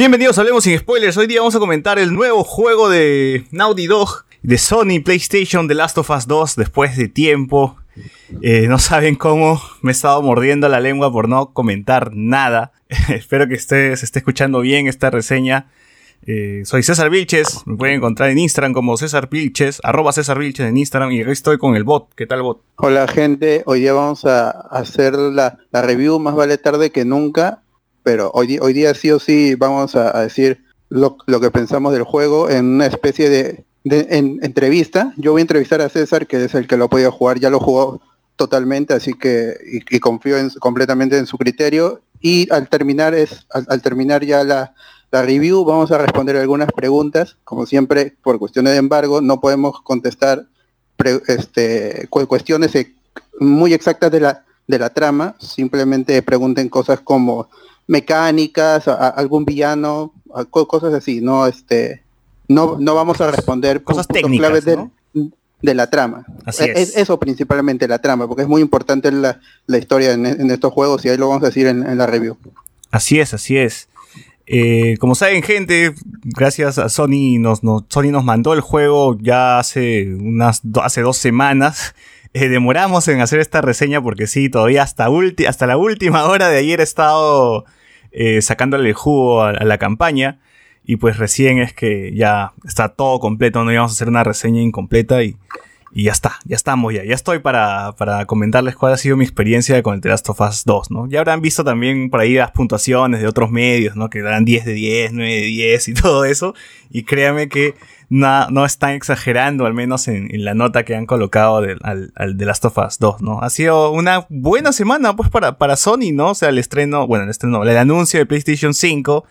Bienvenidos a Hablemos sin Spoilers. Hoy día vamos a comentar el nuevo juego de Naughty Dog de Sony PlayStation The Last of Us 2 después de tiempo. Eh, no saben cómo me he estado mordiendo la lengua por no comentar nada. Espero que esté, se esté escuchando bien esta reseña. Eh, soy César Vilches, me pueden encontrar en Instagram como César Vilches, arroba César Vilches en Instagram y estoy con el bot. ¿Qué tal bot? Hola gente, hoy día vamos a hacer la, la review, más vale tarde que nunca, pero hoy, hoy día sí o sí vamos a, decir lo, que pensamos del juego en una especie de, en, entrevista. Yo voy a entrevistar a César, que es el que lo ha podido jugar, ya lo jugó totalmente, así que y, confío en, completamente en su criterio. Y al terminar es al, terminar ya la, la, review vamos a responder algunas preguntas. Como siempre, por cuestiones de embargo, no podemos contestar pre, este, cuestiones muy exactas de la, de la trama. Simplemente pregunten cosas como mecánicas, a, a algún villano, a, cosas así, no este no, no vamos a responder cosas técnicas claves de, ¿no? de, la trama. Así es. es. eso principalmente la trama, porque es muy importante la, la historia en, en, estos juegos y ahí lo vamos a decir en, en la review. Así es, así es. Eh, como saben, gente, gracias a Sony nos, nos, Sony nos mandó el juego ya hace unas hace dos semanas. Eh, demoramos en hacer esta reseña porque sí, todavía hasta, hasta la última hora de ayer he estado eh, sacándole el jugo a, a, la campaña. Y pues recién es que ya está todo completo, no íbamos a hacer una reseña incompleta y, y ya está, ya estamos ya. Ya estoy para, para comentarles cuál ha sido mi experiencia con el The Last of Us 2, ¿no? Ya habrán visto también por ahí las puntuaciones de otros medios, ¿no? Que dan 10 de 10, 9 de 10 y todo eso. Y créanme que no, no están exagerando, al menos en, en la nota que han colocado de, al, al The Last of Us 2, ¿no? Ha sido una buena semana, pues, para, para Sony, ¿no? O sea, el estreno, bueno, el estreno, el anuncio de PlayStation 5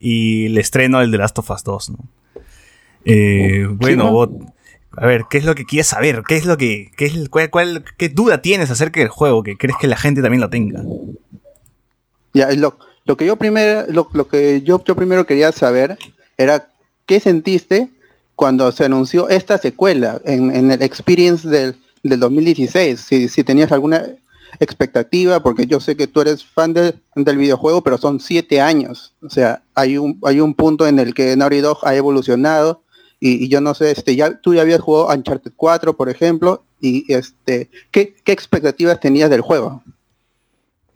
y el estreno del The Last of Us 2, ¿no? Eh, bueno, ¿no? A ver, ¿qué es lo que quieres saber? ¿Qué es lo que, qué, es, cuál, cuál, qué duda tienes acerca del juego que crees que la gente también lo tenga? Ya, lo, lo que yo primero, lo, lo, que yo, yo primero quería saber era qué sentiste cuando se anunció esta secuela en, en el Experience del, del 2016, si, si tenías alguna expectativa, porque yo sé que tú eres fan de, del videojuego, pero son siete años. O sea, hay un, hay un punto en el que Naughty Dog ha evolucionado y, yo no sé, este, ya tú ya habías jugado Uncharted 4, por ejemplo, y este, ¿qué, qué expectativas tenías del juego?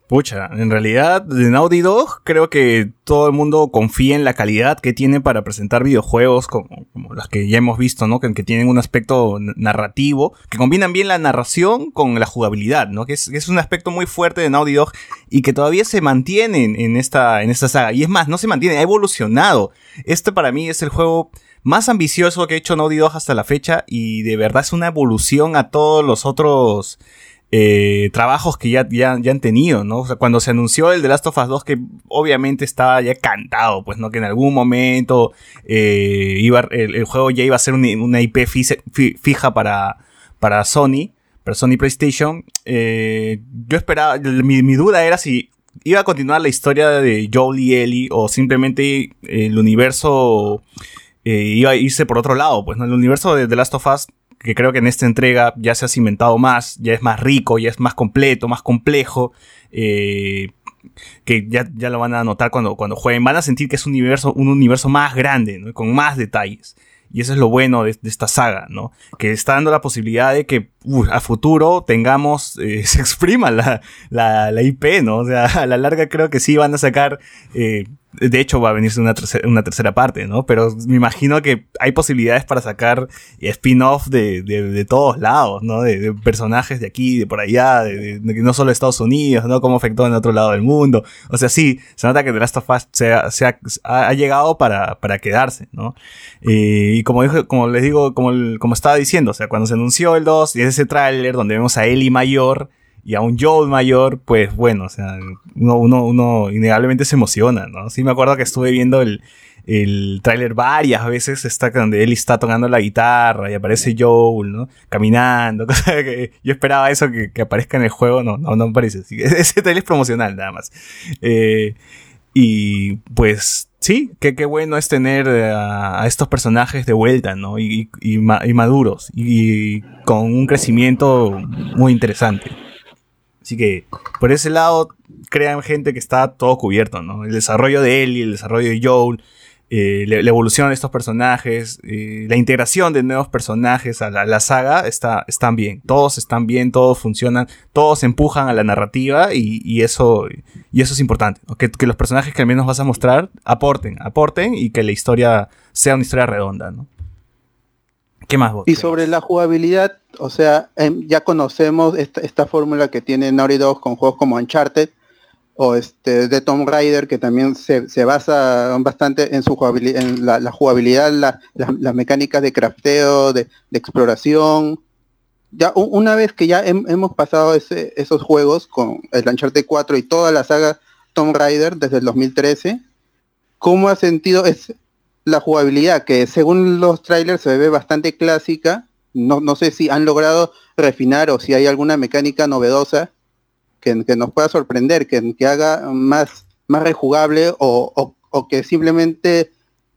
Pucha, en realidad de Naughty Dog creo que todo el mundo confía en la calidad que tiene para presentar videojuegos como, como las que ya hemos visto, ¿no? Que, que, tienen un aspecto narrativo, que combinan bien la narración con la jugabilidad, ¿no? Que es, que es un aspecto muy fuerte de Naughty Dog y que todavía se mantiene en, en, esta, en esta saga. Y es más, no se mantiene, ha evolucionado. Este para mí es el juego más ambicioso que ha hecho Naughty Dog hasta la fecha y de verdad es una evolución a todos los otros eh, trabajos que ya, ya, ya, han tenido, ¿no? O sea, cuando se anunció el The Last of Us 2, que obviamente estaba ya cantado, pues, ¿no? Que en algún momento eh, iba, el, juego ya iba a ser una, una IP fija para, para Sony, para Sony PlayStation. Eh, yo esperaba, mi, mi duda era si iba a continuar la historia de Joel y Ellie o simplemente el universo eh, iba a irse por otro lado, pues. El universo de The Last of Us que creo que en esta entrega ya se ha cimentado más, ya es más rico, ya es más completo, más complejo, eh, que ya, ya lo van a notar cuando, cuando jueguen, van a sentir que es un universo, un universo más grande, ¿no? con más detalles. Y eso es lo bueno de, esta saga, ¿no? Que está dando la posibilidad de que a futuro tengamos, eh, se exprima la, la, la, IP, ¿no? O sea, a la larga creo que sí van a sacar eh, de hecho, va a venirse una tercera, una tercera parte, ¿no? Pero me imagino que hay posibilidades para sacar spin-off de, de, de, todos lados, ¿no? De, personajes de aquí, de por allá, no solo Estados Unidos, ¿no? Cómo afectó en otro lado del mundo. O sea, sí, se nota que The Last of Us se ha, se ha, llegado para, para quedarse, ¿no? Eh, y como, dijo, como les digo, como, como estaba diciendo, o sea, cuando se anunció el 2 y es ese tráiler donde vemos a Ellie mayor, y a un Joel mayor, pues bueno, o sea, uno, uno, uno innegablemente se emociona, ¿no? Sí me acuerdo que estuve viendo el, el tráiler varias veces, está donde él está tocando la guitarra y aparece Joel, ¿no? Caminando, yo esperaba eso que, que aparezca en el juego, no, no, no me parece. Ese tráiler es promocional nada más. Eh, y pues sí, qué, qué bueno es tener a, a, estos personajes de vuelta, ¿no? Y, y, y maduros y con un crecimiento muy interesante. Así que por ese lado crean gente que está todo cubierto, ¿no? El desarrollo de Ellie, el desarrollo de Joel, eh, la, evolución de estos personajes, eh, la integración de nuevos personajes a la, saga está, están bien. Todos están bien, todos funcionan, todos empujan a la narrativa y, eso, y eso es importante. Que, los personajes que al menos vas a mostrar aporten, aporten y que la historia sea una historia redonda. ¿no? ¿Qué más vos? Y sobre la jugabilidad, o sea, em, ya conocemos esta, esta fórmula que tiene Naughty Dog con juegos como Uncharted o este de Tomb Raider que también se, basa bastante en su jugabilidad, en la, jugabilidad, las mecánicas de crafteo, de, exploración. Ya una vez que ya hemos pasado esos juegos con el Uncharted 4 y toda la saga Tomb Raider desde el 2013, ¿cómo ha sentido es la jugabilidad que según los trailers se ve bastante clásica? No, no sé si han logrado refinar o si hay alguna mecánica novedosa que, nos pueda sorprender, que, que, haga más, más rejugable o, que simplemente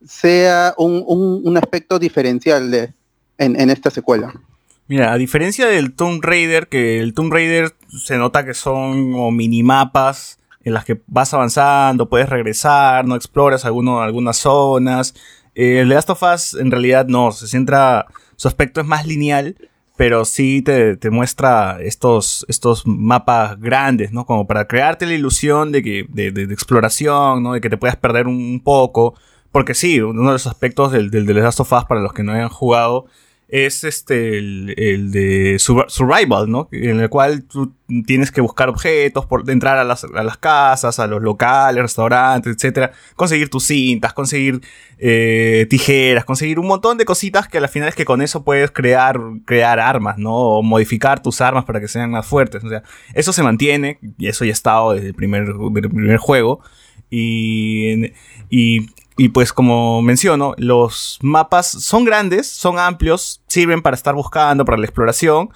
sea un, aspecto diferencial de, en, esta secuela. Mira, a diferencia del Tomb Raider, que el Tomb Raider se nota que son como minimapas en las que vas avanzando, puedes regresar, no exploras alguno, algunas zonas. Eh, el Last of Us en realidad no, se centra, su aspecto es más lineal pero sí te, muestra estos, estos mapas grandes, ¿no? Como para crearte la ilusión de que, de, de, exploración, ¿no? De que te puedas perder un, poco. Porque sí, uno de los aspectos del, del, del Last of Us, para los que no hayan jugado, es este el, de survival, ¿no? En el cual tú tienes que buscar objetos, por, entrar a las, casas, a los locales, restaurantes, etcétera, conseguir tus cintas, conseguir eh, tijeras, conseguir un montón de cositas que al final es que con eso puedes crear, crear armas, ¿no? O modificar tus armas para que sean más fuertes. O sea, eso se mantiene, y eso ya ha estado desde el primer, el primer juego. Y, y y pues como menciono, los mapas son grandes, son amplios, sirven para estar buscando, para la exploración,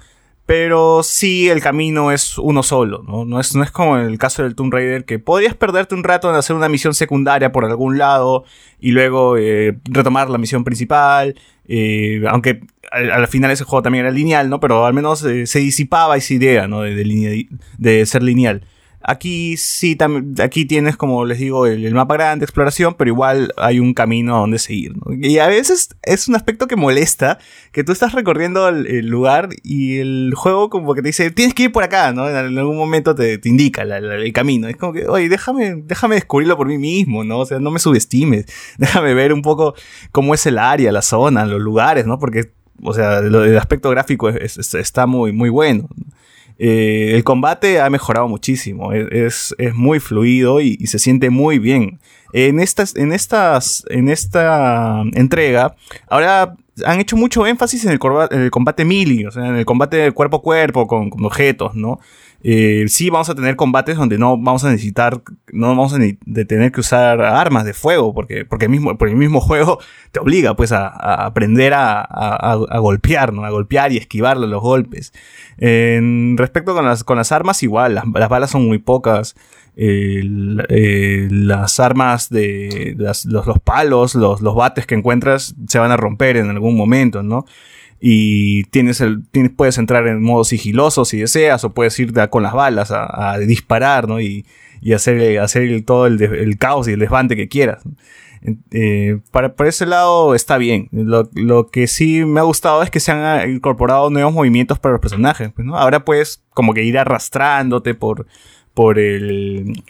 pero sí el camino es uno solo, ¿no? No es, no es como en el caso del Tomb Raider, que podrías perderte un rato en hacer una misión secundaria por algún lado y luego eh, retomar la misión principal, eh, aunque al, final ese juego también era lineal, ¿no? Pero al menos eh, se disipaba esa idea, ¿no? de, de ser lineal. Aquí sí, aquí tienes, como les digo, el, mapa grande, exploración, pero igual hay un camino a donde seguir. Y a veces es un aspecto que molesta, que tú estás recorriendo el, lugar y el juego como que te dice, tienes que ir por acá, ¿no? En, algún momento te, indica el camino. Es como que, oye, déjame, déjame descubrirlo por mí mismo, ¿no? O sea, no me subestimes. Déjame ver un poco cómo es el área, la zona, los lugares, ¿no? Porque, o sea, el aspecto gráfico está muy, muy bueno. Eh, el combate ha mejorado muchísimo, es, muy fluido y, se siente muy bien. En estas, en estas, en esta entrega, ahora han hecho mucho énfasis en el, combate melee, o sea, en el combate cuerpo a cuerpo con, con objetos, ¿no? Eh, sí vamos a tener combates donde no vamos a necesitar, no vamos a de tener que usar armas de fuego, porque, porque, mismo, porque el mismo juego te obliga pues a, aprender a, a, golpear, ¿no? A golpear y esquivar los golpes. En respecto con las, con las armas, igual, las, balas son muy pocas. Eh, las armas de los, los, palos, los, los bates que encuentras se van a romper en algún momento, ¿no? Y tienes el, tienes, puedes entrar en modo sigiloso si deseas, o puedes ir con las balas a, disparar, ¿no? Y, y hacer, hacer todo el, caos y el desbande que quieras. Eh, para, por ese lado está bien. Lo, lo, que sí me ha gustado es que se han incorporado nuevos movimientos para los personajes. Pues. Ahora puedes como que ir arrastrándote por, por el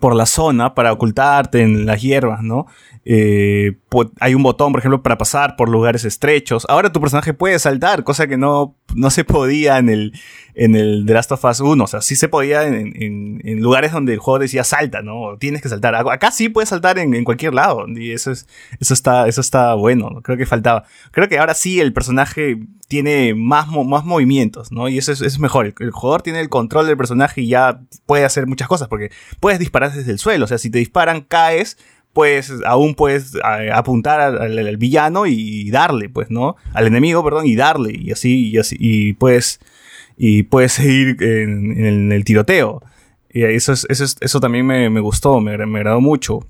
por la zona para ocultarte en las hierbas, ¿no? Eh, hay un botón, por ejemplo, para pasar por lugares estrechos. Ahora tu personaje puede saltar, cosa que no, no se podía en el, en el The Last of Us 1. O sea, sí se podía en, en, lugares donde el juego decía salta, ¿no? Tienes que saltar. Acá sí puedes saltar en, cualquier lado. Y eso es, eso está, eso está bueno. Creo que faltaba. Creo que ahora sí el personaje tiene más, más movimientos, ¿no? Y eso es, es mejor. El, jugador tiene el control del personaje y ya puede hacer muchas cosas, porque puedes disparar desde el suelo. O sea, si te disparan, caes, pues aún puedes apuntar al, villano y darle, pues, ¿no? Al enemigo, perdón, y darle, y así, y así, y puedes, y puedes seguir en, el tiroteo. Y eso, es, eso, eso también me, gustó, me, me, agradó mucho.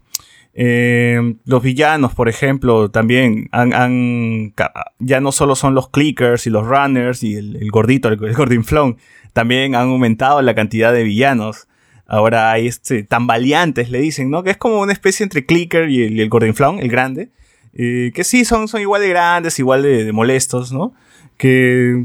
Eh, los villanos, por ejemplo, también han, ya no solo son los clickers y los runners y el, gordito, el, el también han aumentado la cantidad de villanos. Ahora hay este, tambaleantes, le dicen, ¿no? Que es como una especie entre clicker y el, el el grande. Eh, que sí, son, son igual de grandes, igual de, molestos, ¿no? Que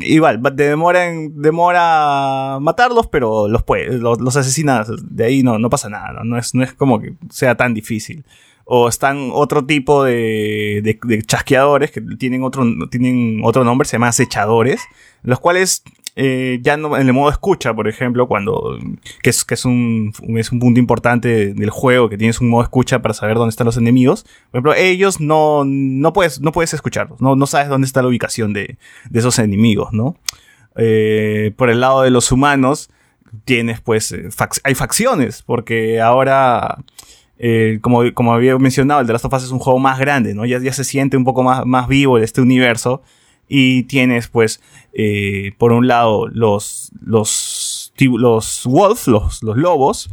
igual, demora, demora matarlos, pero los, puede, los, asesinas, de ahí no, no pasa nada, ¿no? es, no es como que sea tan difícil. O están otro tipo de, de, chasqueadores que tienen otro, tienen otro nombre, se llaman acechadores, los cuales eh, ya no, en el modo escucha, por ejemplo, cuando, que es, que es un, es un punto importante del juego, que tienes un modo escucha para saber dónde están los enemigos. Por ejemplo, ellos no, no puedes, no puedes escucharlos, no, no sabes dónde está la ubicación de, de esos enemigos, ¿no? Eh, por el lado de los humanos, tienes pues, eh, hay facciones, porque ahora, como, como había mencionado, el The Last of Us es un juego más grande, ¿no? Ya, ya se siente un poco más, más vivo este universo. Y tienes, pues, eh, por un lado, los, los, los Wolves, los, los lobos,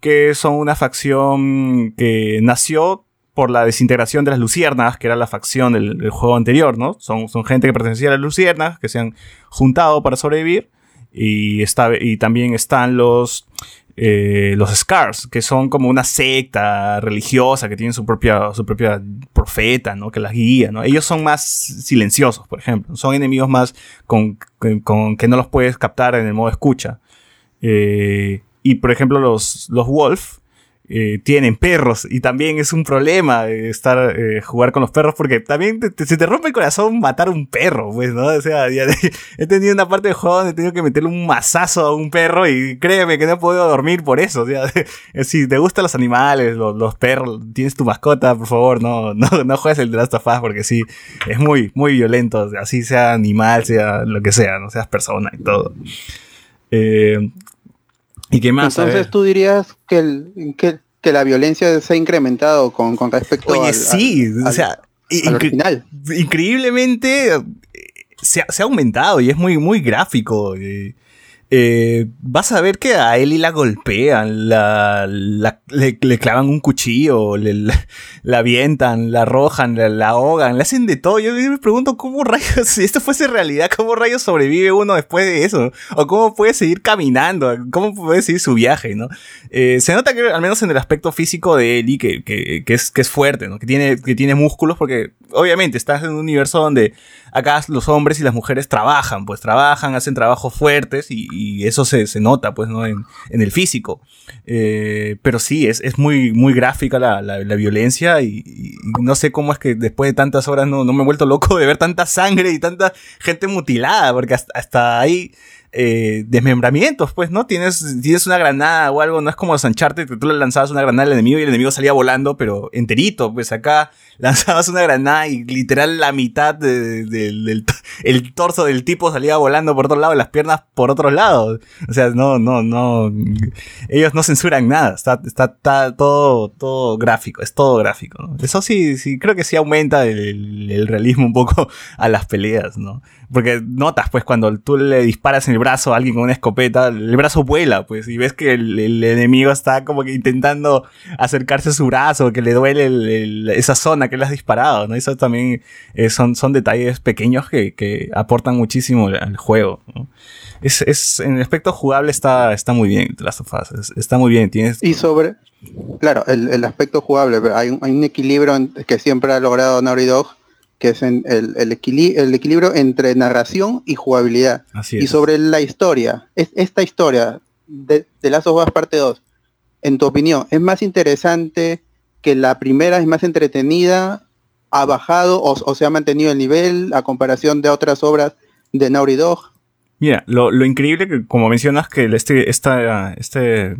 que son una facción que nació por la desintegración de las luciernas, que era la facción del, juego anterior, ¿no? Son, son, gente que pertenecía a las luciernas, que se han juntado para sobrevivir. Y, está, y también están los, eh, los Scars, que son como una secta religiosa que tienen su propia, su propia profeta, ¿no? Que las guía, ¿no? Ellos son más silenciosos, por ejemplo. Son enemigos más con, con, que no los puedes captar en el modo escucha. Eh, y por ejemplo, los, los Wolf, eh, tienen perros y también es un problema estar eh, jugar con los perros porque también se te rompe el corazón matar un perro, pues, ¿no? O sea, he tenido una parte del juego donde he tenido que meterle un mazazo a un perro y créeme que no he podido dormir por eso. O sea, si te gustan los animales, los, perros, tienes tu mascota, por favor, no, no, juegues el Last of Us porque sí, es muy, muy violento, así sea animal, sea lo que sea, no seas persona y todo. Eh, ¿Y qué más? Entonces tú dirías que, el, que, que, la violencia se ha incrementado con, con respecto Oye, sí, o sea, Increíblemente eh, se ha, se ha, aumentado y es muy, muy gráfico. Eh, eh, vas a ver que a Ellie la golpean, la, le, clavan un cuchillo, le, la, avientan, la arrojan, la, ahogan, le hacen de todo. Yo me pregunto cómo rayos, si esto fuese realidad, cómo rayos sobrevive uno después de eso, o cómo puede seguir caminando, cómo puede seguir su viaje, ¿no? Eh, se nota que al menos en el aspecto físico de Ellie, que, que, que, es, que es fuerte, ¿no? Que tiene, que tiene músculos, porque obviamente estás en un universo donde acá los hombres y las mujeres trabajan, pues trabajan, hacen trabajos fuertes y, eso se, se, nota, pues, ¿no? En, en el físico. Eh, pero sí, es, es muy, muy gráfica la, la, violencia y, no sé cómo es que después de tantas horas no, no me he vuelto loco de ver tanta sangre y tanta gente mutilada, porque hasta, hasta ahí eh, desmembramientos, pues, ¿no? Tienes, tienes una granada o algo, no es como Sancharte, que tú le lanzabas una granada al enemigo y el enemigo salía volando, pero enterito, pues acá lanzabas una granada y literal la mitad del el torso del tipo salía volando por otro lado las piernas por otro lado. O sea, no, no, no, ellos no censuran nada, está, está, todo, todo gráfico, es todo gráfico, Eso sí, sí, creo que sí aumenta el realismo un poco a las peleas, ¿no? Porque notas, pues, cuando tú le disparas en el brazo a alguien con una escopeta, el brazo vuela, pues, y ves que el, enemigo está como que intentando acercarse a su brazo, que le duele esa zona que le has disparado, ¿no? Eso también eh, son, son detalles pequeños que, aportan muchísimo al juego. Es, es, en el aspecto jugable está, está muy bien, Last of Us, está muy bien. Tienes... Y sobre, claro, el, el aspecto jugable, hay un, hay un equilibrio que siempre ha logrado Naughty Dog, que es el, el, equilibrio entre narración y jugabilidad. Y sobre la historia, es, esta historia de, de Last of Us parte 2, en tu opinión, ¿es más interesante que la primera, es más entretenida, ha bajado o, se ha mantenido el nivel a comparación de otras obras de Naughty Dog? Mira, lo, lo increíble que, como mencionas, que este, esta, este,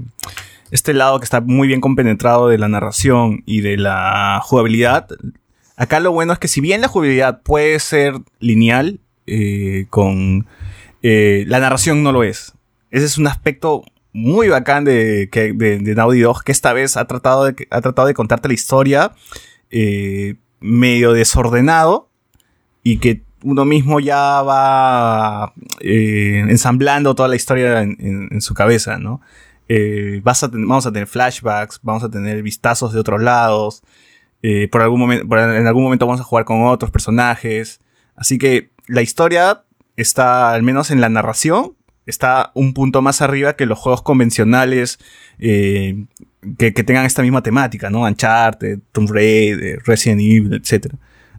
este lado que está muy bien compenetrado de la narración y de la jugabilidad, Acá lo bueno es que si bien la jugabilidad puede ser lineal, eh, con eh, la narración no lo es. Ese es un aspecto muy bacán de, de, Dog, que esta vez ha tratado de, ha tratado de contarte la historia eh, medio desordenado y que uno mismo ya va ensamblando toda la historia en, su cabeza, ¿no? Vas a vamos a tener flashbacks, vamos a tener vistazos de otros lados. Eh, por algún momento, en algún momento vamos a jugar con otros personajes. Así que la historia está, al menos en la narración, está un punto más arriba que los juegos convencionales eh, que, tengan esta misma temática, ¿no? Uncharted, Tomb Raider, Resident Evil, etc.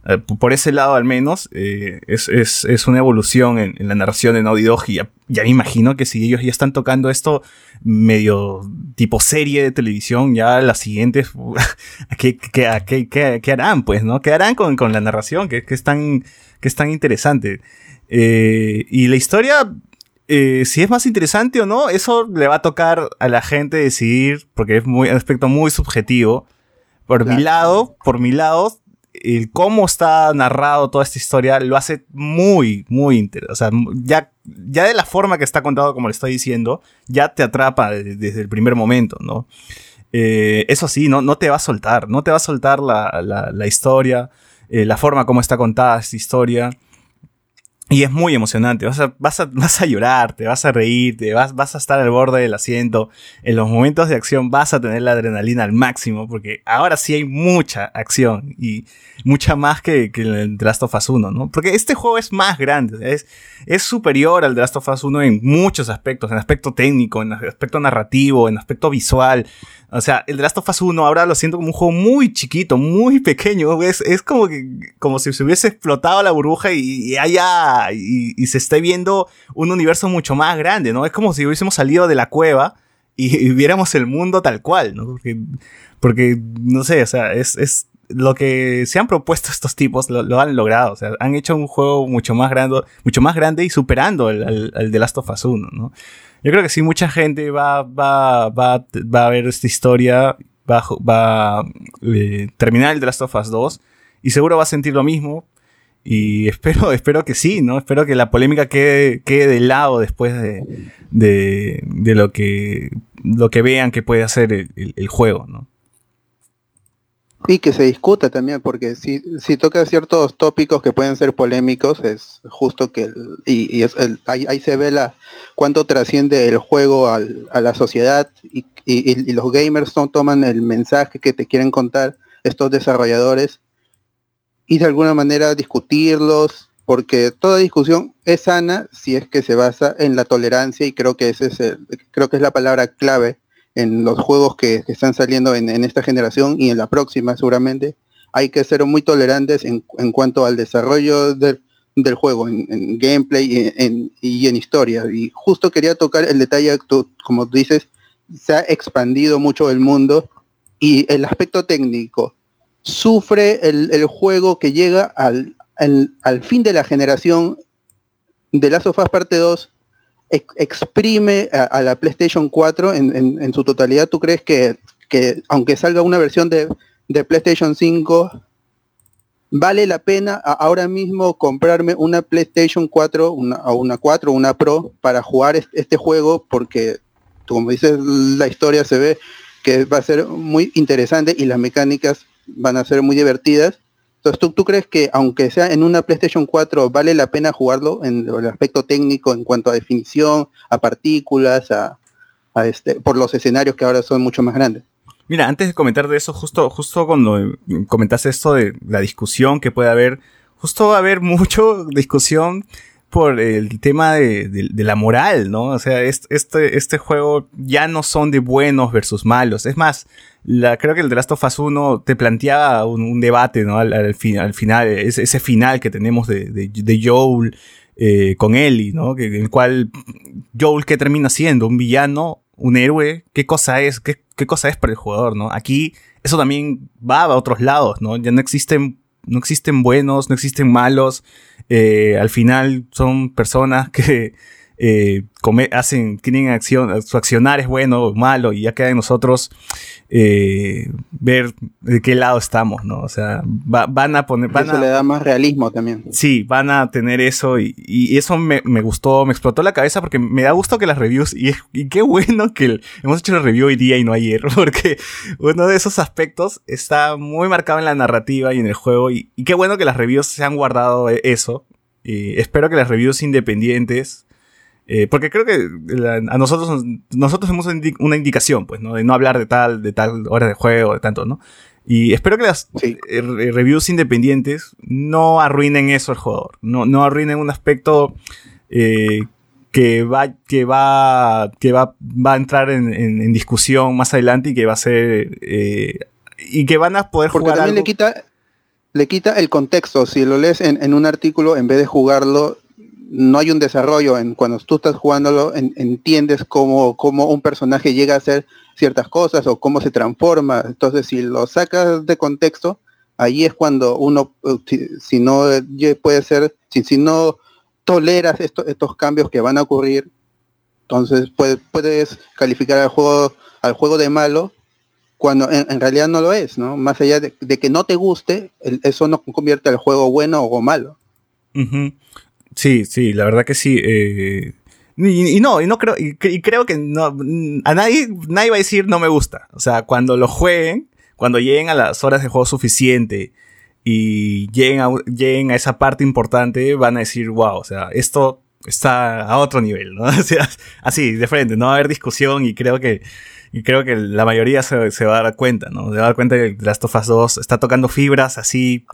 Eh, por ese lado, al menos, eh, es, una evolución en, la narración de Naughty Dog. Y ya, me imagino que si ellos ya están tocando esto medio tipo serie de televisión, ya las siguientes, ¿qué, qué, harán? Pues, ¿no? ¿Qué harán con, la narración? Que, es tan, que es tan interesante. y la historia eh, si es más interesante o no, eso le va a tocar a la gente decidir, porque es muy, un aspecto muy subjetivo. Por mi lado, por mi lado, el cómo está narrado toda esta historia lo hace muy, muy interesante. O sea, ya, ya de la forma que está contado, como le estoy diciendo, ya te atrapa desde el primer momento, ¿no? Eh, eso sí, no, no te va a soltar, no te va a soltar la, la, historia, eh, la forma como está contada esta historia. Y es muy emocionante, vas a, vas a, vas a llorar, te vas a reír, te vas, vas a estar al borde del asiento. En los momentos de acción vas a tener la adrenalina al máximo, porque ahora sí hay mucha acción y mucha más que, que el The Last of Us 1, ¿no? Porque este juego es más grande, es, es superior al The Last of Us 1 en muchos aspectos, en aspecto técnico, en aspecto narrativo, en aspecto visual. O sea, el The Last of Us 1 ahora lo siento como un juego muy chiquito, muy pequeño. Es, es como que, como si se hubiese explotado la burbuja y, y haya, y, se esté viendo un universo mucho más grande, ¿no? Es como si hubiésemos salido de la cueva y, viéramos el mundo tal cual, ¿no? Porque, porque no sé, o sea, es, es lo que se han propuesto estos tipos lo, han logrado. O sea, han hecho un juego mucho más grande, mucho más grande y superando el, el, el The Last of Us 1, ¿no? Yo creo que sí, mucha gente va, va, va, va a ver esta historia, va, va a eh, terminar el The Last of Us 2 y seguro va a sentir lo mismo. Y espero, espero que sí, ¿no? Espero que la polémica quede, quede de lado después de, de, lo, que, lo que vean que puede hacer el, el juego, ¿no? Y que se discuta también, porque si, si toca ciertos tópicos que pueden ser polémicos, es justo que, y, es el, ahí, se ve la, cuánto trasciende el juego al, a la sociedad y, y, los gamers no toman el mensaje que te quieren contar estos desarrolladores y de alguna manera discutirlos, porque toda discusión es sana si es que se basa en la tolerancia y creo que ese es creo que es la palabra clave en los juegos que, están saliendo en, esta generación y en la próxima seguramente, hay que ser muy tolerantes en, cuanto al desarrollo del, juego, en, gameplay y en, historia. Y justo quería tocar el detalle, tú, como dices, se ha expandido mucho el mundo y el aspecto técnico. Sufre el, juego que llega al, al, fin de la generación de Last of Us Parte 2 exprime a, la PlayStation 4 en, su totalidad. ¿Tú crees que, aunque salga una versión de, PlayStation 5, vale la pena ahora mismo comprarme una PlayStation 4 una, o una 4 o una Pro para jugar este, juego? Porque, como dices, la historia se ve que va a ser muy interesante y las mecánicas van a ser muy divertidas entonces, ¿tú, crees que aunque sea en una PlayStation 4 vale la pena jugarlo en el aspecto técnico en cuanto a definición, a partículas, a, este, por los escenarios que ahora son mucho más grandes? Mira, antes de comentar de eso, justo, justo cuando comentaste esto de la discusión que puede haber, justo va a haber mucho discusión por el tema de, la moral, ¿no? O sea, este, este juego ya no son de buenos versus malos. Es más, creo que el The Last of Us 1 te planteaba un, debate, ¿no? Al, al, al final, ese, final que tenemos de, de, Joel eh, con Ellie, ¿no? Que, el cual Joel, ¿qué termina siendo? ¿Un villano? ¿Un héroe? ¿Qué cosa es? ¿Qué, qué cosa es para el jugador, ¿no? Aquí eso también va a otros lados, ¿no? Ya no existen, no existen buenos, no existen malos. Eh, al final son personas que eh, hacen, tienen acción, su accionar es bueno o malo y ya queda en nosotros eh, ver de qué lado estamos, ¿no? O sea, van a poner... Van eso le da más realismo también. Sí, van a tener eso y, eso me, gustó, me explotó la cabeza porque me da gusto que las reviews, y, qué bueno que hemos hecho la review hoy día y no ayer, porque uno de esos aspectos está muy marcado en la narrativa y en el juego y, qué bueno que las reviews se han guardado eso. Y espero que las reviews independientes Eh, porque creo que a nosotros, nosotros hemos una indicación, pues, ¿no? De no hablar de tal, de tal hora de juego, de tanto, ¿no? Y espero que las eh, reviews independientes no arruinen eso al jugador. No, no arruinen un aspecto eh, que va, que va, que va, va a entrar en, discusión más adelante y que va a ser, y que van a poder Porque jugar. También le quita, le quita el contexto. Si lo lees en, en un artículo, en vez de jugarlo no hay un desarrollo en cuando tú estás jugándolo entiendes cómo, cómo, un personaje llega a hacer ciertas cosas o cómo se transforma. Entonces si lo sacas de contexto ahí es cuando uno si, no puede ser si, si no toleras estos cambios que van a ocurrir entonces puedes, puedes calificar al juego al juego de malo cuando en, realidad no lo es no más allá de, que no te guste eso no convierte al juego bueno o malo Sí, sí, la verdad que sí. Eh, y, no, y no creo, y, creo que no, a nadie, nadie va a decir no me gusta. O sea, cuando lo jueguen, cuando lleguen a las horas de juego suficiente y lleguen a, lleguen a esa parte importante, van a decir, wow, o sea, esto está a otro nivel, ¿no? O sea, así, de frente, no va a haber discusión y creo que, y creo que la mayoría se, se va a dar cuenta, ¿no? Se va a dar cuenta que Last of Us 2 está tocando fibras así,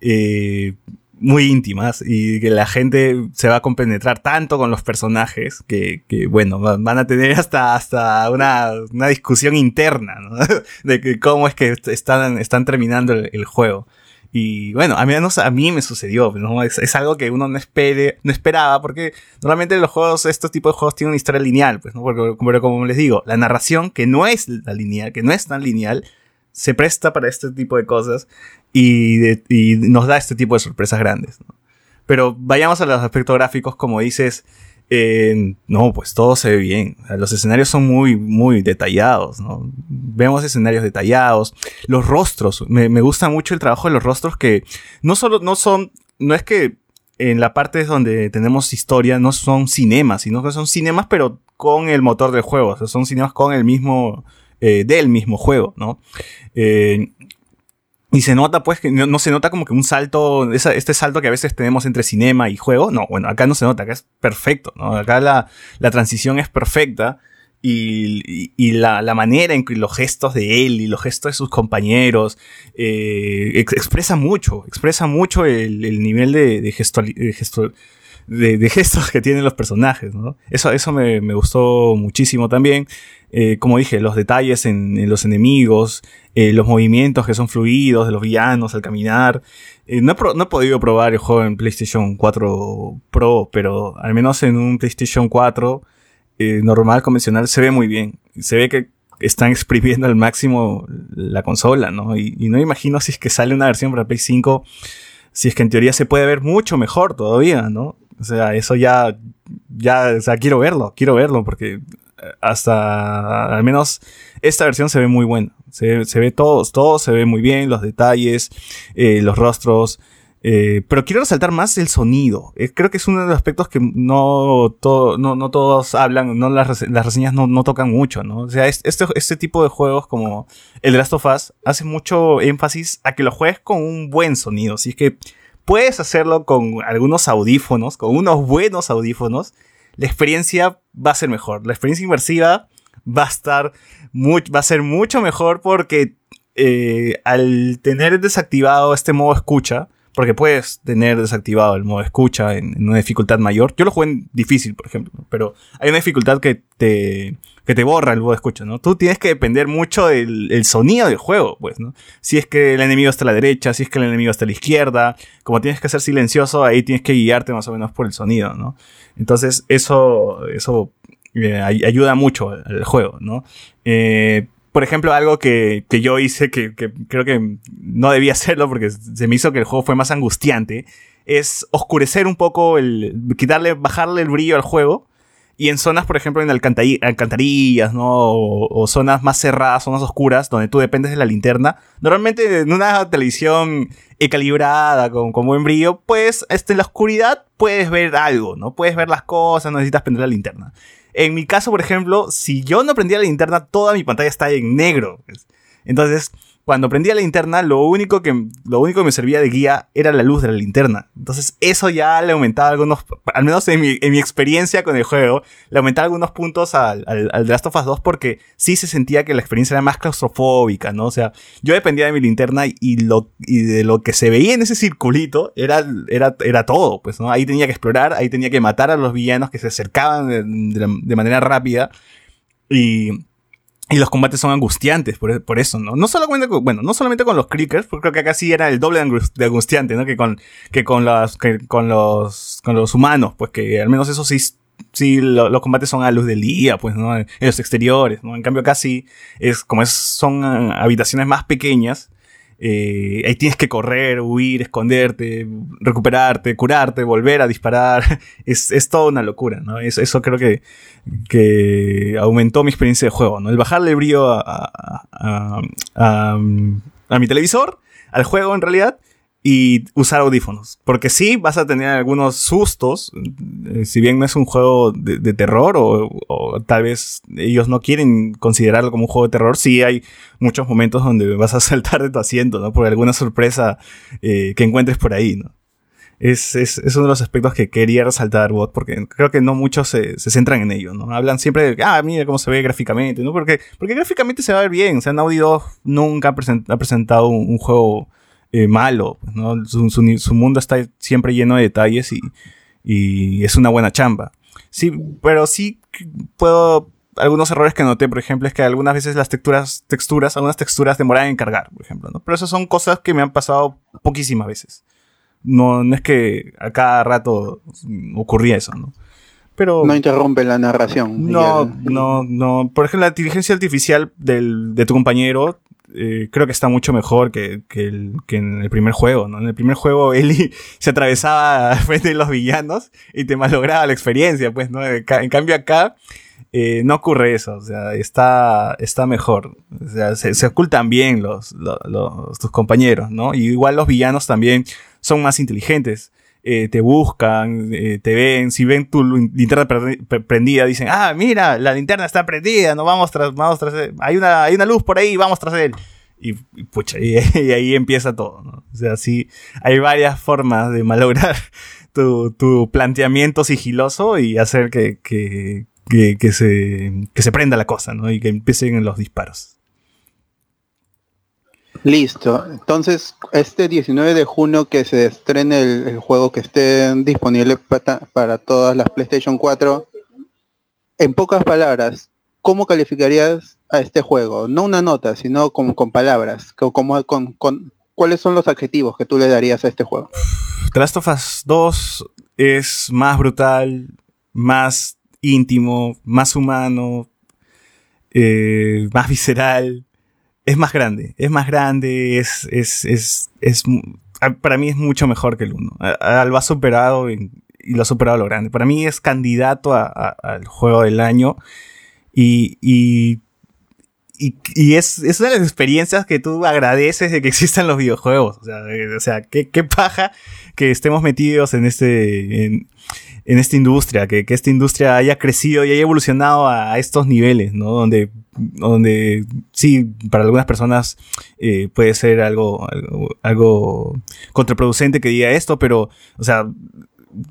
eh, muy íntimas y que la gente se va a compenetrar tanto con los personajes que, bueno, van a tener hasta, hasta una, una discusión interna. De que cómo es que están, están terminando el, juego. Y bueno, a mí, a mí me sucedió, ¿no? Es, es, algo que uno no, espere, no esperaba, porque normalmente los juegos, estos tipos de juegos tienen una historia lineal, pues, ¿no? Porque, pero como les digo, la narración, que no es la lineal, que no es tan lineal, se presta para este tipo de cosas y, nos da este tipo de sorpresas grandes. Pero vayamos a los aspectos gráficos, como dices, no, pues todo se ve bien. los escenarios son muy, muy detallados, ¿no? Vemos escenarios detallados. Los rostros, me, gusta mucho el trabajo de los rostros que no solo, no son, no es que en la parte donde tenemos historia no son cinemas, sino que son cinemas pero con el motor del juego. Son cinemas con el mismo, eh, del mismo juego, ¿no? Eh, y se nota, pues, que no, se nota como que un salto, este salto que a veces tenemos entre cinema y juego. No, bueno, acá no se nota, acá es perfecto, ¿no? Acá la, la transición es perfecta. Y, y, la, la, manera en que los gestos de él y los gestos de sus compañeros eh, expresa mucho, expresa mucho el, el nivel de, gesto, de, de, gestos que tienen los personajes, ¿no? Eso, eso me, me gustó muchísimo también. Eh, como dije, los detalles en, los enemigos, eh, los movimientos que son fluidos de los villanos al caminar. Eh, no, he podido probar el juego en PlayStation 4 Pro, pero al menos en un PlayStation 4 eh, normal, convencional, se ve muy bien. Se ve que están exprimiendo al máximo la consola, ¿no? Y, y no imagino si es que sale una versión para Play 5, si es que en teoría se puede ver mucho mejor todavía, ¿no? O sea, eso ya, ya, o sea, quiero verlo, quiero verlo, porque hasta, al menos, esta versión se ve muy buena. Se, se ve todo, se ve muy bien, los detalles, eh, los rostros. Eh, pero quiero resaltar más el sonido. Eh, creo que es uno de los aspectos que no, todo, no, no todos hablan, no las, las reseñas no, no, tocan mucho, ¿no? O sea, este, este tipo de juegos como el Last of Us hace mucho énfasis a que lo juegues con un buen sonido. Si es que puedes hacerlo con algunos audífonos, con unos buenos audífonos, la experiencia va a ser mejor. La experiencia inmersiva va a estar va a ser mucho mejor porque eh, al tener desactivado este modo escucha, porque puedes tener desactivado el modo escucha en, una dificultad mayor. Yo lo juego en difícil, por ejemplo, pero hay una dificultad que te, que te borra el modo escucha, ¿no? Tú tienes que depender mucho del sonido del juego, pues, ¿no? Si es que el enemigo está a la derecha, si es que el enemigo está a la izquierda, como tienes que ser silencioso, ahí tienes que guiarte más o menos por el sonido, ¿no? Entonces, eso, eso eh, ayuda mucho al juego, ¿no? Eh, por ejemplo, algo que, que yo hice que, creo que no debía hacerlo porque se me hizo que el juego fue más angustiante, es oscurecer un poco, el, quitarle, bajarle el brillo al juego. Y en zonas, por ejemplo, en alcantarillas, ¿no? O, zonas más cerradas, zonas oscuras, donde tú dependes de la linterna. Normalmente en una televisión calibrada, con, con buen brillo, pues este, en la oscuridad puedes ver algo, ¿no? Puedes ver las cosas, no necesitas prender la linterna. En mi caso, por ejemplo, si yo no prendía la linterna, toda mi pantalla está en negro. Entonces, cuando prendía la linterna, lo único que, lo único que me servía de guía era la luz de la linterna. Entonces, eso ya le aumentaba algunos, al menos en mi, en mi experiencia con el juego, le aumentaba algunos puntos al, al, al The Last of Us 2 porque sí se sentía que la experiencia era más claustrofóbica, ¿no? O sea, yo dependía de mi linterna y, lo, y de lo que se veía en ese circulito era, era, era todo, pues, ¿no? Ahí tenía que explorar, ahí tenía que matar a los villanos que se acercaban de, de, de manera rápida y y los combates son angustiantes por, por, eso, ¿no? No solamente con, bueno, no solamente con los crickers, porque creo que acá sí era el doble de angustiante, ¿no? Que con, que con las, que con los, con los humanos, pues que al menos eso sí, sí, lo, los combates son a luz del día, pues, ¿no? En los exteriores, ¿no? En cambio acá sí, es, como es, son habitaciones más pequeñas, eh, ahí tienes que correr, huir, esconderte, recuperarte, curarte, volver a disparar. Es, es toda una locura, ¿no? Eso, eso creo que, que aumentó mi experiencia de juego, ¿no? El bajarle el brillo a, a, a mi televisor, al juego en realidad, y usar audífonos. Porque sí, vas a tener algunos sustos, eh, si bien no es un juego de, terror o, tal vez ellos no quieren considerarlo como un juego de terror, sí hay muchos momentos donde vas a saltar de tu asiento, ¿no? Por alguna sorpresa eh, que encuentres por ahí, ¿no? Es, es, es, uno de los aspectos que quería resaltar, Bot, porque creo que no muchos se, se, centran en ello, ¿no? Hablan siempre de, ah, mira cómo se ve gráficamente, ¿no? Porque, porque gráficamente se va a ver bien, o sea, Naughty Dog nunca ha, present, ha presentado un juego eh, malo, ¿no? Su, su, su, mundo está siempre lleno de detalles y, y, es una buena chamba. Sí, pero sí puedo... Algunos errores que noté, por ejemplo, es que algunas veces las texturas, texturas, algunas texturas demoran en cargar, por ejemplo, ¿no? Pero esas son cosas que me han pasado poquísimas veces. No, no es que a cada rato ocurría eso, ¿no? Pero, no interrumpe la narración. No, no, no. Por ejemplo, la inteligencia artificial del, de tu compañero eh, creo que está mucho mejor que, que, el, que, en el primer juego, ¿no? En el primer juego Eli se atravesaba frente de los villanos y te malograba la experiencia, pues, ¿no? En cambio acá eh, no ocurre eso, o sea, está, está mejor. O sea, se, ocultan bien los, tus compañeros, ¿no? Y igual los villanos también son más inteligentes. Eh, te buscan, eh, te ven, si ven tu linterna prendida, dicen, ah, mira, la linterna está prendida, no vamos tras, vamos tras él. Hay una, hay una luz por ahí, vamos tras él. Y, y pucha, y, ahí empieza todo, ¿no? O sea, sí, hay varias formas de malograr tu, tu planteamiento sigiloso y hacer que, que, que, que, se, que se prenda la cosa, ¿no? Y que empiecen los disparos. Listo. Entonces, este 19 de junio que se estrene el, juego que esté disponible para, para, todas las PlayStation 4, en pocas palabras, ¿cómo calificarías a este juego? No una nota, sino con, con palabras. Como, con, con, ¿Cuáles son los adjetivos que tú le darías a este juego? The Last of Us 2 es más brutal, más íntimo, más humano, eh, más visceral es más grande, es más grande, es, es, es, es, para mí es mucho mejor que el 1. Lo ha superado y, lo ha superado a lo grande. Para mí es candidato al juego del año y, y, y, y es, es, una de las experiencias que tú agradeces de que existan los videojuegos. O sea, o sea qué, qué paja que estemos metidos en este, en, en esta industria, que, que, esta industria haya crecido y haya evolucionado a estos niveles, ¿no? Donde, donde sí, para algunas personas eh, puede ser algo, algo, algo, contraproducente que diga esto, pero, o sea,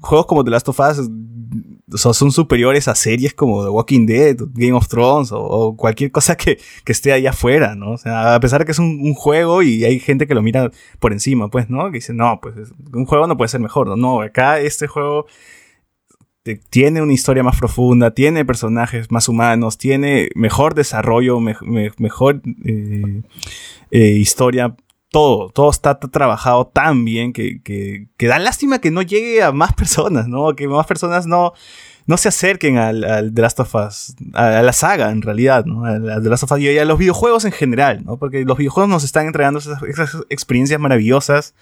juegos como The Last of Us son superiores a series como The Walking Dead, Game of Thrones o, o cualquier cosa que, que, esté allá afuera, ¿no? O sea, a pesar de que es un, un, juego y hay gente que lo mira por encima, pues, ¿no? Que dice, no, pues un juego no puede ser mejor, ¿no? No, acá este juego tiene una historia más profunda, tiene personajes más humanos, tiene mejor desarrollo, me, me, mejor eh, eh, historia, todo, todo está trabajado tan bien que, que, da lástima que no llegue a más personas, ¿no? Que más personas no, no se acerquen al, al The Last of Us, a, la saga en realidad, ¿no? A, a The Last of Us y a los videojuegos en general, ¿no? Porque los videojuegos nos están entregando esas, esas experiencias maravillosas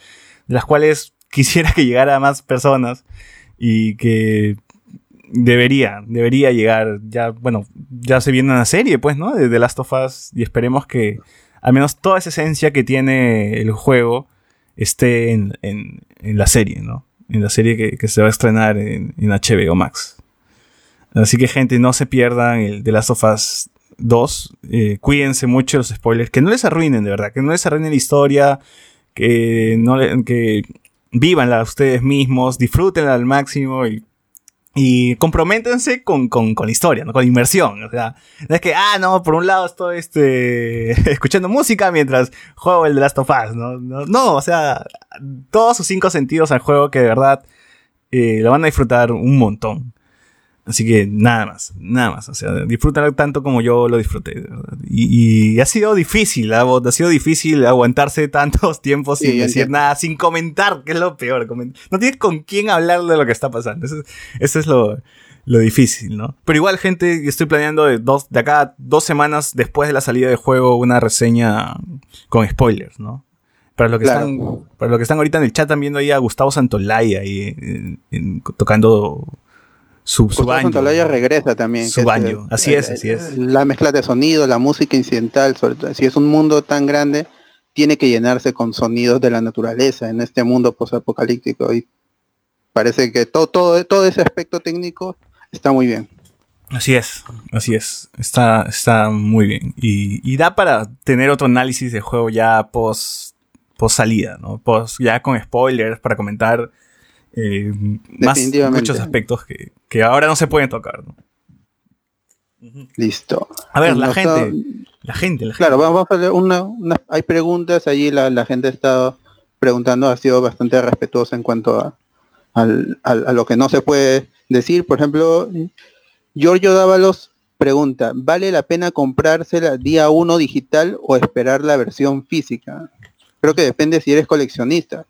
de las cuales quisiera que llegara a más personas y que debería, debería llegar. Ya, bueno, ya se viene una serie, pues, ¿no? De The Last of Us. Y esperemos que al menos toda esa esencia que tiene el juego esté en, en, en la serie, ¿no? En la serie que, que se va a estrenar en, en, HBO Max. Así que, gente, no se pierdan el The Last of Us 2, eh, cuídense mucho los spoilers, que no les arruinen de verdad, que no les arruinen la historia, que no que vivanla ustedes mismos, disfrútenla al máximo y, y comprométense con, con, con, la historia, ¿no? con la inmersión. O sea, no es que, ah, no, por un lado estoy este, escuchando música mientras juego el The Last of Us, ¿no? No, no o sea, todos sus cinco sentidos al juego que de verdad eh, lo van a disfrutar un montón. Así que nada más, nada más. O sea, disfrútalo tanto como yo lo disfruté. Y, y, ha sido difícil, ¿ah? ha sido difícil aguantarse tantos tiempos sin decir nada, sin comentar, que es lo peor. No tienes con quién hablar de lo que está pasando. Eso, eso es lo, lo, difícil, ¿no? Pero igual, gente, estoy planeando de, dos, de acá dos semanas después de la salida del juego una reseña con spoilers, ¿no? Para lo que, están, para que están ahorita en el chat, están viendo ahí a Gustavo Santolaya ahí, tocando su, su baño. regresa también. Su baño, así es, así es. La mezcla de sonido, la música incidental, sobre todo, si es un mundo tan grande, tiene que llenarse con sonidos de la naturaleza en este mundo posapocalíptico y parece que todo, todo, todo ese aspecto técnico está muy bien. Así es, así es, está, está muy bien. Y, y da para tener otro análisis de juego ya post, post salida, ¿no? Post, ya con spoilers para comentar eh, más muchos aspectos que, que, ahora no se pueden tocar. ¿no? Listo. A ver, la gente, la gente, la Claro, vamos a hacer una, hay preguntas, allí la, la, gente ha estado preguntando, ha sido bastante respetuosa en cuanto a, a, lo que no se puede decir. Por ejemplo, Giorgio Dávalos pregunta, ¿vale la pena comprársela día 1 digital o esperar la versión física? Creo que depende si eres coleccionista,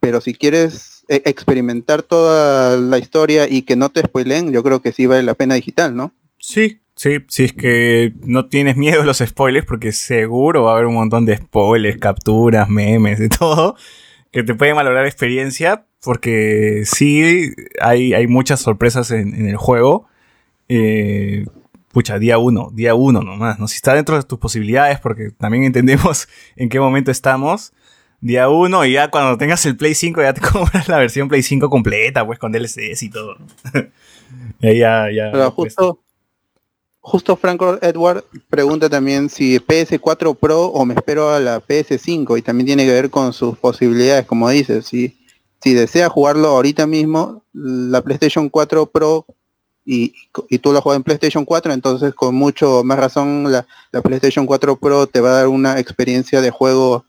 pero si quieres experimentar toda la historia y que no te spoilen, yo creo que sí vale la pena digital, ¿no? Sí, sí, sí es que no tienes miedo a los spoilers porque seguro va a haber un montón de spoilers, capturas, memes, de todo, que te pueden valorar la experiencia porque sí hay, hay muchas sorpresas en, el juego. Eh, pucha, día uno, día uno nomás, ¿no? Si está dentro de tus posibilidades, porque también entendemos en qué momento estamos, día uno y ya cuando tengas el Play 5 ya te compras la versión Play 5 completa, pues con DLCs y todo. ya, ya. Pero justo, justo Franco Edward pregunta también si PS4 Pro o me espero a la PS5 y también tiene que ver con sus posibilidades, como dices, si, si desea jugarlo ahorita mismo, la PlayStation 4 Pro y, y, tú lo juegas en PlayStation 4, entonces con mucho más razón la, la, PlayStation 4 Pro te va a dar una experiencia de juego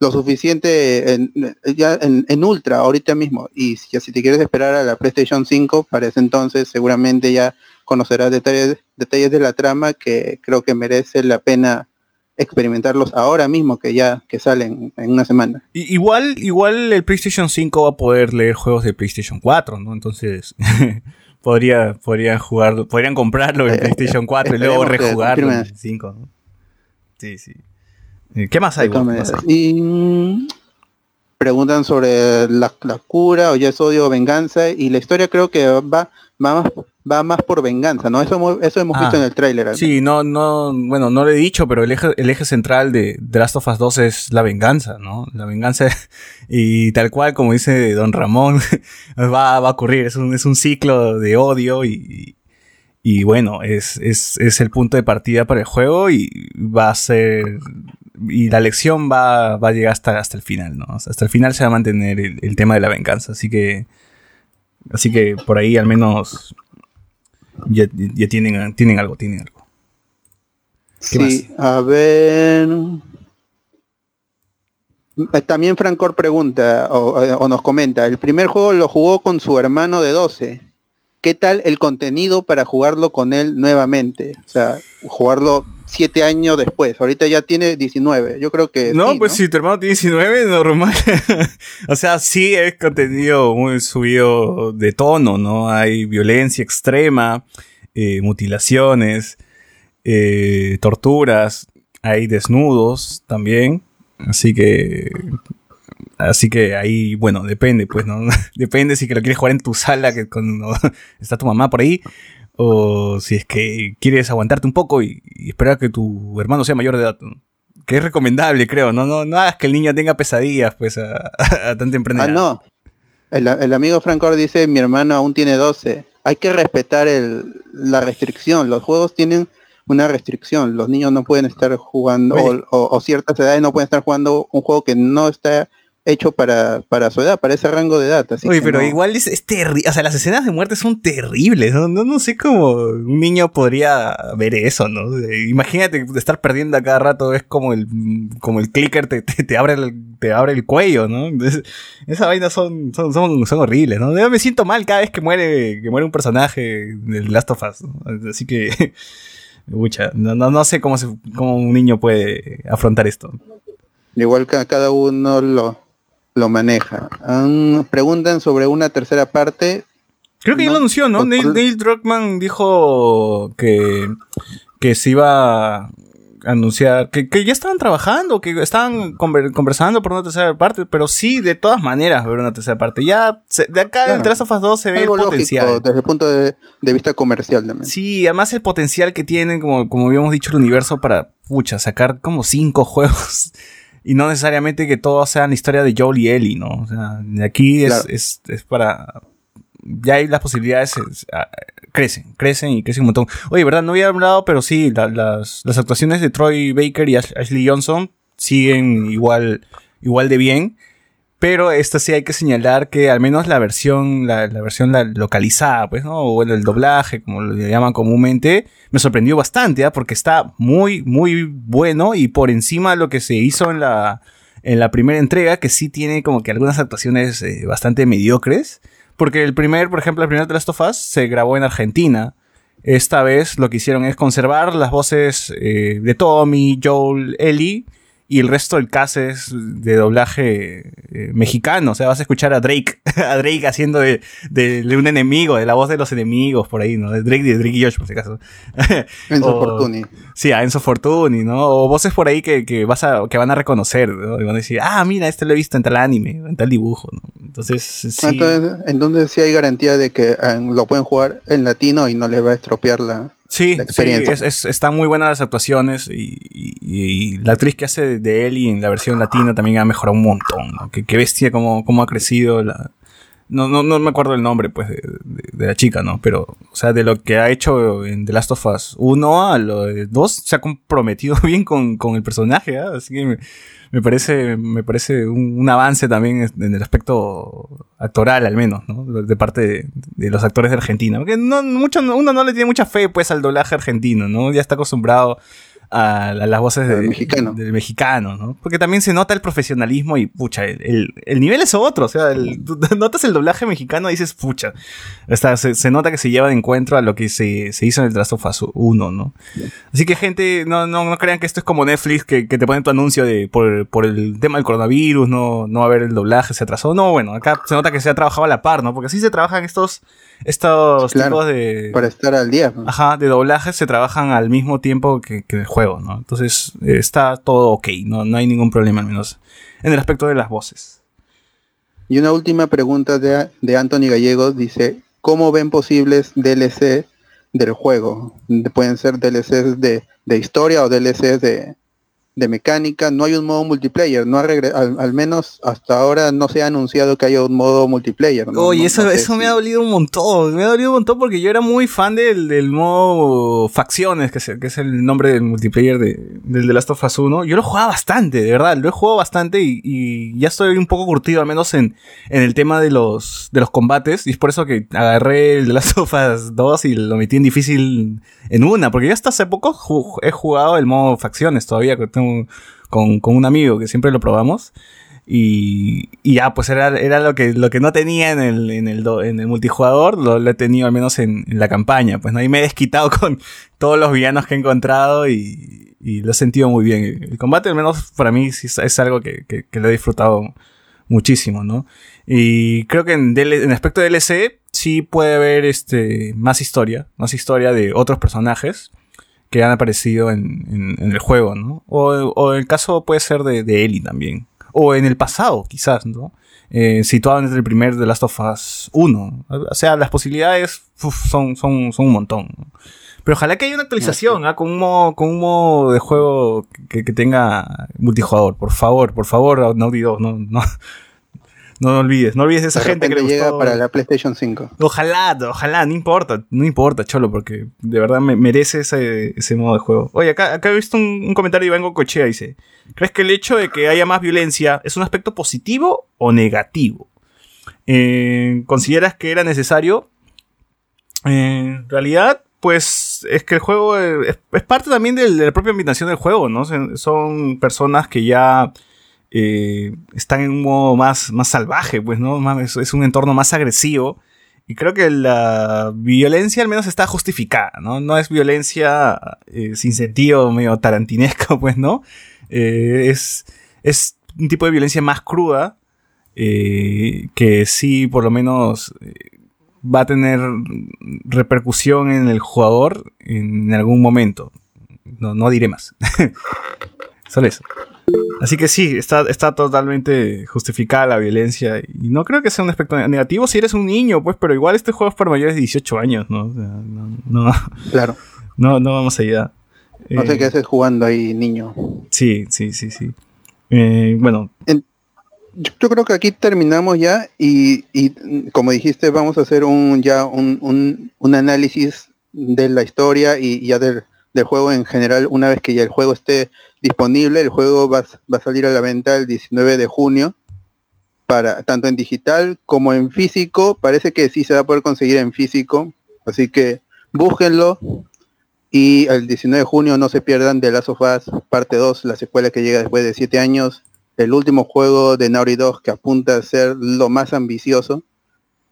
lo suficiente en, ya en, Ultra ahorita mismo. Y si, si te quieres esperar a la PlayStation 5, para ese entonces seguramente ya conocerás detalles, detalles de la trama que creo que merece la pena experimentarlos ahora mismo que ya que salen en una semana. igual, igual el PlayStation 5 va a poder leer juegos de PlayStation 4, ¿no? Entonces podría, podrían jugar, podrían comprarlo en eh, PlayStation 4 y luego rejugarlo en 5. Sí, sí. Eh, ¿Qué más hay? Y preguntan sobre la, cura o ya es odio o venganza y la historia creo que va, va, más, va más por venganza, ¿no? Eso, eso hemos visto ah, en el tráiler. Sí, no, no, bueno, no lo he dicho, pero el eje, el eje central de The Last of Us 2 es la venganza, ¿no? La venganza y tal cual, como dice Don Ramón, va, va a ocurrir, es un, es un ciclo de odio y, y bueno, es, es, es el punto de partida para el juego y va a ser y la lección va, va a llegar hasta, hasta el final, ¿no? hasta el final se va a mantener el, tema de la venganza. Así que. Así que por ahí al menos. Ya, tienen, tienen algo, tienen algo. sí, a ver. Eh, también Francor pregunta o, o, nos comenta, el primer juego lo jugó con su hermano de 12. ¿Qué tal el contenido para jugarlo con él nuevamente? O sea, jugarlo siete años después. Ahorita ya tiene 19. Yo creo que. No, pues si tu hermano tiene 19, normal. o sea, sí es contenido muy subido de tono, ¿no? Hay violencia extrema, eh, mutilaciones, eh, torturas, hay desnudos también. Así que. Así que ahí, bueno, depende, pues, ¿no? depende si que lo quieres jugar en tu sala, que cuando está tu mamá por ahí o si es que quieres aguantarte un poco y, esperar que tu hermano sea mayor de edad. Que es recomendable, creo. No, no, no hagas que el niño tenga pesadillas, pues, a, tan temprana Ah, no. El, amigo Franco dice, mi hermano aún tiene 12. Hay que respetar el, la restricción. Los juegos tienen una restricción. Los niños no pueden estar jugando, o, o, ciertas edades no pueden estar jugando un juego que no está hecho para, para su edad, para ese rango de edad. Así Oye, pero igual es, terrible, o sea, las escenas de muerte son terribles, ¿no? ¿no? sé cómo un niño podría ver eso, ¿no? Imagínate estar perdiendo a cada rato, es como el, como el clicker te, te, abre, el, te abre el cuello, ¿no? Entonces, esas vainas son, son, son, son horribles, ¿no? Yo me siento mal cada vez que muere, que muere un personaje del Last of Us, Así que... Mucha, no, no, no sé cómo, se, cómo un niño puede afrontar esto. Igual que cada uno lo, lo maneja. preguntan sobre una tercera parte. Creo que ya lo anunció, ¿no? Neil, Druckmann dijo que, que se iba a anunciar, que, ya estaban trabajando, que estaban conversando por una tercera parte, pero sí, de todas maneras, ver una tercera parte. Ya, de acá en The Last of Us 2 se ve el potencial. desde el punto de, vista comercial también. Sí, además el potencial que tienen, como, como habíamos dicho, el universo para, pucha, sacar como cinco juegos y no necesariamente que todo sea la historia de Joel y Ellie, ¿no? O sea, de aquí es, es, es, para... Ya hay las posibilidades, crecen, crecen y crecen un montón. Oye, ¿verdad? No había hablado, pero sí, las, las actuaciones de Troy Baker y Ashley Johnson siguen igual, igual de bien. Pero esta sí hay que señalar que al menos la versión, la, versión localizada, pues, ¿no? O bueno, el doblaje, como lo llaman comúnmente, me sorprendió bastante, ¿ah? Porque está muy, muy bueno y por encima de lo que se hizo en la, en la primera entrega, que sí tiene como que algunas actuaciones eh, bastante mediocres. Porque el primer, por ejemplo, el primer de Last of Us se grabó en Argentina. Esta vez lo que hicieron es conservar las voces eh, de Tommy, Joel, Ellie y el resto del cast es de doblaje eh, mexicano. O sea, vas a escuchar a Drake, a Drake haciendo de, de, un enemigo, de la voz de los enemigos por ahí, ¿no? De Drake, de Drake y Josh, por si acaso. Enzo Fortuni. Sí, a Enzo Fortuni, ¿no? O voces por ahí que, que, vas a, que van a reconocer, ¿no? Y van a decir, ah, mira, este lo he visto en tal anime, en tal dibujo, ¿no? Entonces, sí. Entonces, entonces sí hay garantía de que eh, lo pueden jugar en latino y no les va a estropear la, Sí, sí es, están muy buenas las actuaciones y, la actriz que hace de Ellie en la versión latina también ha mejorado un montón. ¿no? Qué, bestia cómo, cómo ha crecido la... No, no, no me acuerdo el nombre pues de, la chica, ¿no? Pero, o sea, de lo que ha hecho en The Last of Us 1 a lo de 2, se ha comprometido bien con, con el personaje, ¿ah? Así que me parece, me parece un, avance también en el aspecto actoral, al menos, ¿no? De parte de, los actores de Argentina. Porque no, mucho, uno no le tiene mucha fe, pues, al doblaje argentino, ¿no? Ya está acostumbrado a, las voces de, mexicano. del mexicano, ¿no? Porque también se nota el profesionalismo y, pucha, el, el, nivel es otro, o sea, el, notas el doblaje mexicano y dices, pucha, está, se, nota que se lleva de encuentro a lo que se, se hizo en el Last of 1, ¿no? Así que gente, no, no, no crean que esto es como Netflix, que, que te ponen tu anuncio de por, por el tema del coronavirus, no, no va a haber el doblaje, se atrasó, no, bueno, acá se nota que se ha trabajado a la par, ¿no? Porque así se trabajan estos estos tipos de... Para estar al día. Ajá, de doblaje se trabajan al mismo tiempo que, que el juego, ¿no? Entonces eh, está todo ok, no, no hay ningún problema al menos en el aspecto de las voces. Y una última pregunta de, de Anthony Gallegos dice, ¿cómo ven posibles DLC del juego? Pueden ser DLCs de, de historia o DLCs de, de mecánica, no hay un modo multiplayer, no al, menos hasta ahora no se ha anunciado que haya un modo multiplayer. Oye, eso, eso me ha dolido un montón, me ha dolido un montón porque yo era muy fan del, del modo facciones, que es, que es el nombre del multiplayer de, del The Last of Us 1. Yo lo jugaba bastante, de verdad, lo he jugado bastante y, ya estoy un poco curtido, al menos en, en el tema de los, de los combates, y es por eso que agarré el The Last of Us 2 y lo metí en difícil en una, porque ya hasta hace poco he jugado el modo facciones todavía, con, con, un amigo que siempre lo probamos. Y, y, ya, pues era, era lo que, lo que no tenía en el, en el, en el multijugador, lo, he tenido al menos en, la campaña. Pues ¿no? me he desquitado con todos los villanos que he encontrado y, y lo he sentido muy bien. El combate, al menos para mí, es algo que, que, lo he disfrutado muchísimo, ¿no? Y creo que en, en aspecto de DLC sí puede haber este, más historia, más historia de otros personajes que han aparecido en, en, el juego, ¿no? O, o, el caso puede ser de, de Ellie también. O en el pasado, quizás, ¿no? Eh, situado entre el primer de Last of Us 1. O sea, las posibilidades son, son, son un montón. Pero ojalá que haya una actualización, ¿ah? con, un modo, con un modo de juego que, que tenga multijugador. Por favor, por favor, Naughty Dog, no, no, No olvides, no olvides de esa De gente que le llega gustó. para la PlayStation 5. Ojalá, ojalá, no importa, no importa, Cholo, porque de verdad me merece ese, ese modo de juego. Oye, acá, acá he visto un, un comentario de Iván Cochea, dice, ¿crees que el hecho de que haya más violencia es un aspecto positivo o negativo? Eh, ¿Consideras que era necesario? Eh, en realidad, pues es que el juego eh, es, es parte también del- de la propia ambientación del juego, ¿no? Son personas que ya eh, están en un modo más, más salvaje, pues, ¿no? Es, un entorno más agresivo. Y creo que la violencia al menos está justificada, ¿no? No es violencia eh, sin sentido, medio tarantinesco, pues, ¿no? Eh, es, es un tipo de violencia más cruda, que sí, por lo menos, va a tener repercusión en el jugador en algún momento. No, no diré más. Solo eso. Así que sí, está, está totalmente justificada la violencia. Y no creo que sea un aspecto negativo si eres un niño, pues, pero igual este juego es para mayores de 18 años, ¿no? O sea, no, no, Claro. no, no vamos allá. No sé Eh, qué haces jugando ahí, niño. Sí, sí, sí, sí. Eh, bueno, Yo, yo creo que aquí terminamos ya y, y, como dijiste, vamos a hacer un ya un, un, un análisis de la historia y ya del, del juego en general una vez que ya el juego esté disponible. El juego va, va a salir a la venta el 19 de junio para tanto en digital como en físico. Parece que sí se va a poder conseguir en físico, así que búsquenlo. Y el 19 de junio no se pierdan de Last of Us parte 2, la secuela que llega después de 7 años el último juego de Naughty Dog que apunta a ser lo más ambicioso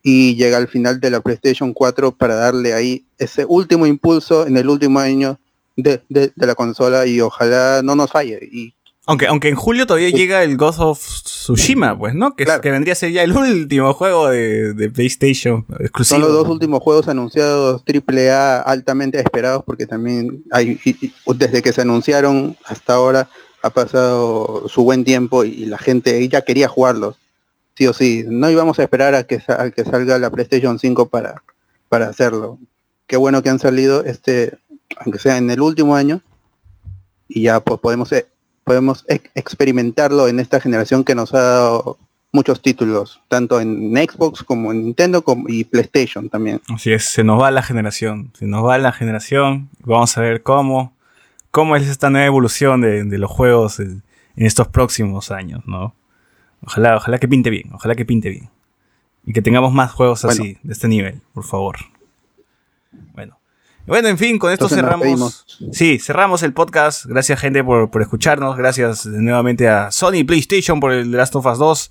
y llega al final de la PlayStation 4 para darle ahí ese último impulso en el último año de, de- de la consola y ojalá no nos falle. Y aunque, aunque en julio todavía llega el Ghost of Tsushima, pues, ¿no? Que, Claro. que vendría a ser ya el último juego de, de PlayStation exclusivo. son los dos últimos juegos anunciados AAA altamente esperados porque también hay y- y desde que se anunciaron hasta ahora ha pasado su buen tiempo y la gente ya quería jugarlos. Sí o sí, no íbamos a esperar a que, a que salga la PlayStation 5 para, para hacerlo. Qué bueno que han salido este, aunque sea en el último año, y ya pues podemos eh, podemos ex- experimentarlo en esta generación que nos ha dado muchos títulos, tanto en Xbox como en Nintendo como, y PlayStation también. Así es, se nos va la generación. Se nos va la generación. Vamos a ver cómo, cómo es esta nueva evolución de, de los juegos en, en estos próximos años, ¿no? Ojalá, ojalá que pinte bien, ojalá que pinte bien. Y que tengamos más juegos Bueno. así, de este nivel, por favor. Bueno. Bueno, en fin, con esto Entonces cerramos. Sí, cerramos el podcast. Gracias, gente, por, por escucharnos. Gracias nuevamente a Sony PlayStation por el Last of Us 2.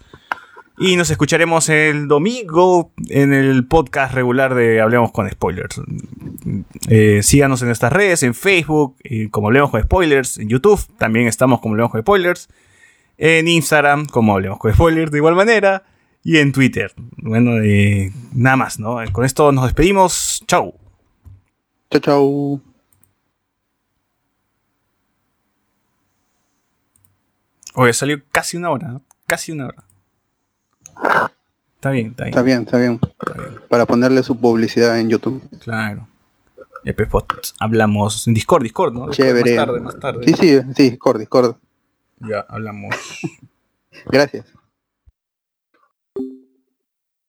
Y nos escucharemos el domingo en el podcast regular de Hablemos con Spoilers. Eh, síganos en nuestras redes, en Facebook, eh, como Hablemos con Spoilers, en YouTube también estamos como Hablemos con Spoilers, en Instagram como Hablemos con Spoilers de igual manera, y en Twitter. Bueno, eh, nada más, ¿no? Con esto nos despedimos. Chau. Chao, chao. Oye, salió casi una hora, ¿no? Casi una hora. Está bien, está bien. Está bien, está bien. Para ponerle su publicidad en YouTube. Claro. Y después pues, hablamos en Discord, Discord, ¿no? Chévere. Más tarde, más tarde. Sí, sí, sí, Discord, Discord. Ya hablamos. Gracias.